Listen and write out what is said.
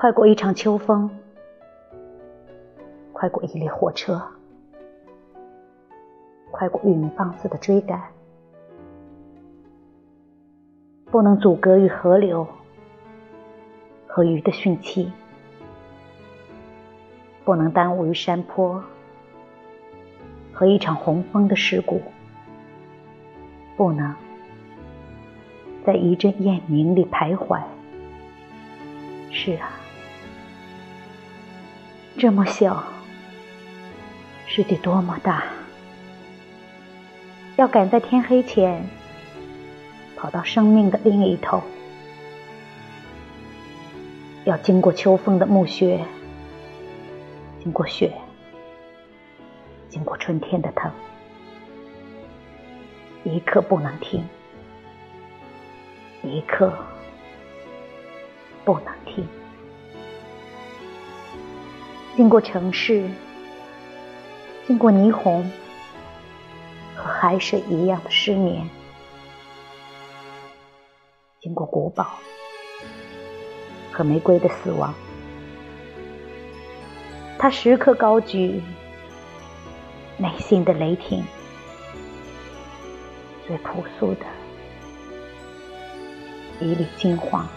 快过一场秋风，快过一列火车，快过玉米棒子的追赶，不能阻隔于河流和鱼的汛期，不能耽误于山坡和一场洪峰的事故，不能在一阵雁鸣里徘徊。是啊。这么小，世界多么大！要赶在天黑前跑到生命的另一头，要经过秋风的暮雪，经过雪，经过春天的疼，一刻不能停，一刻不能经过城市，经过霓虹和海水一样的失眠，经过古堡和玫瑰的死亡，他时刻高举内心的雷霆，最朴素的一缕金黄。